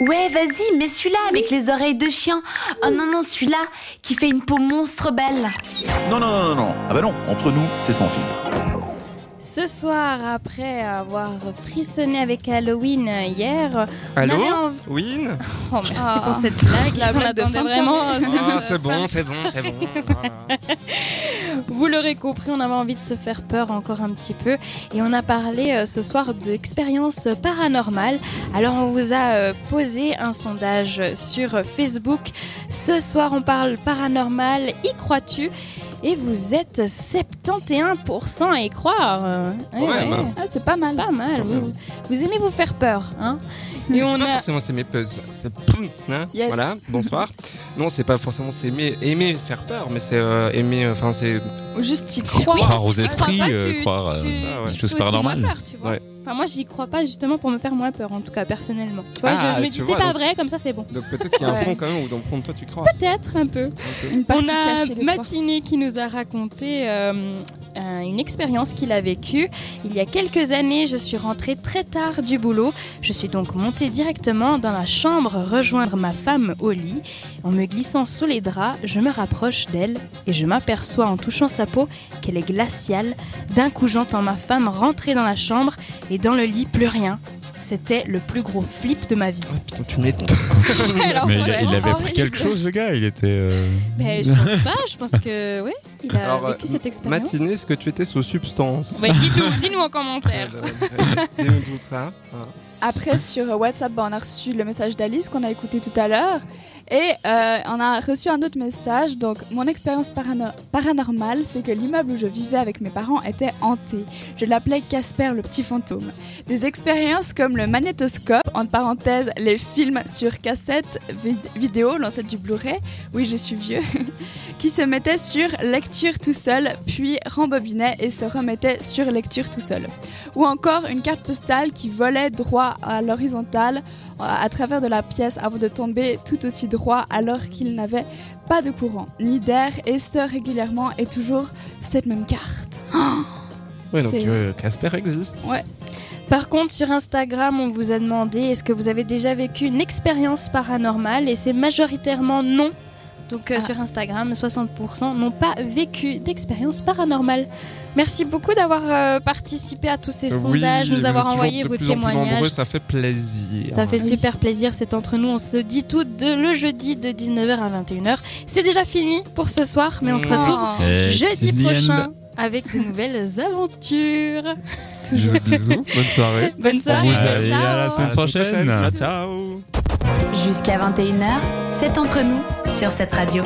Ouais, vas-y, mets celui-là avec les oreilles de chien. Oh non, non, celui-là qui fait une peau monstre belle. Non, non, non, non, non. Ah bah non, entre nous, c'est sans filtre. Ce soir, après avoir frissonné avec Halloween hier, Allô on Win Oh, merci Ah. pour cette blague. La On de vraiment. Ah, c'est bon, c'est bon, c'est bon. Voilà. Vous l'aurez compris, on avait envie de se faire peur encore un petit peu et on a parlé euh, ce soir d'expériences paranormales. Alors on vous a euh, posé un sondage sur Facebook. Ce soir on parle paranormal, y crois-tu? Et vous êtes 71% à y croire. Même, hein. Ah, c'est pas mal. Pas mal, vous, aimez vous faire peur, hein Et C'est on pas a... forcément s'aimer hein Yes. Voilà, bonsoir. Non, c'est pas forcément s'aimer aimer faire peur, mais c'est euh, aimer. Enfin, c'est. Juste y croire. Croire aux esprits, euh, croire, tu- euh, ça, ouais. peur, tu vois. Ouais. Enfin, moi, j'y crois pas justement pour me faire moins peur, en tout cas personnellement. Tu vois, Ah, je, je me tu dis c'est pas donc- vrai, comme ça c'est bon. Donc peut-être qu'il y a un fond quand même, ou dans le fond de toi tu crois. Peut-être un peu. Ok. Une partie On a. Matinée qui nous a raconté euh, une expérience qu'il a vécue. Il y a quelques années, je suis rentrée très tard du boulot. Je suis donc montée directement dans la chambre rejoindre ma femme au lit. En me glissant sous les draps, je me rapproche d'elle et je m'aperçois en touchant sa peau qu'elle est glaciale. D'un coup, j'entends ma femme rentrer dans la chambre et dans le lit, plus rien. C'était le plus gros flip de ma vie. Putain, tu m'étonnes. Mais il, avait pris quelque chose, le gars. Il était. euh, Mais je pense pas, je pense que oui, il a Alors, vécu euh, cette expérience. Matinée, est-ce que tu étais sous substance Ouais, dis-nous, dis-nous en commentaire. Dis-nous tout ça. Après, sur WhatsApp, bah, on a reçu le message d'Alice qu'on a écouté tout à l'heure. Et euh, on a reçu un autre message. Donc, mon expérience parano- paranormale, c'est que l'immeuble où je vivais avec mes parents était hanté. Je l'appelais Casper le petit fantôme. Des expériences comme le magnétoscope, entre parenthèses, les films sur cassette vid- vidéo, l'ancêtre du Blu-ray, oui, je suis vieux, qui se mettait sur lecture tout seul, puis rembobinait et se remettait sur lecture tout seul ou encore une carte postale qui volait droit à l'horizontale euh, à travers de la pièce avant de tomber tout aussi droit alors qu'il n'avait pas de courant ni d'air et ce régulièrement et toujours cette même carte. Ouais, donc euh, Casper existe. Par contre, sur Instagram, on vous a demandé est-ce que vous avez déjà vécu une expérience paranormale? Et c'est majoritairement non. Donc euh, Ah. sur Instagram, 60% n'ont pas vécu d'expérience paranormale. Merci beaucoup d'avoir euh, participé à tous ces sondages, Oui, nous avoir toujours envoyé de vos plus en plus témoignages. nombreux, ça fait plaisir. Ça fait Oui. super plaisir, c'est entre nous. On se dit tout de, le jeudi de 19h à 21h. C'est déjà fini pour ce soir, mais on se Oh. retrouve eh, jeudi prochain avec de nouvelles aventures. Bisous, bisous, bonne soirée. Bonne soirée. Allez, ciao. à la semaine prochaine. Ciao, ciao. Jusqu'à 21h, c'est entre nous sur cette radio.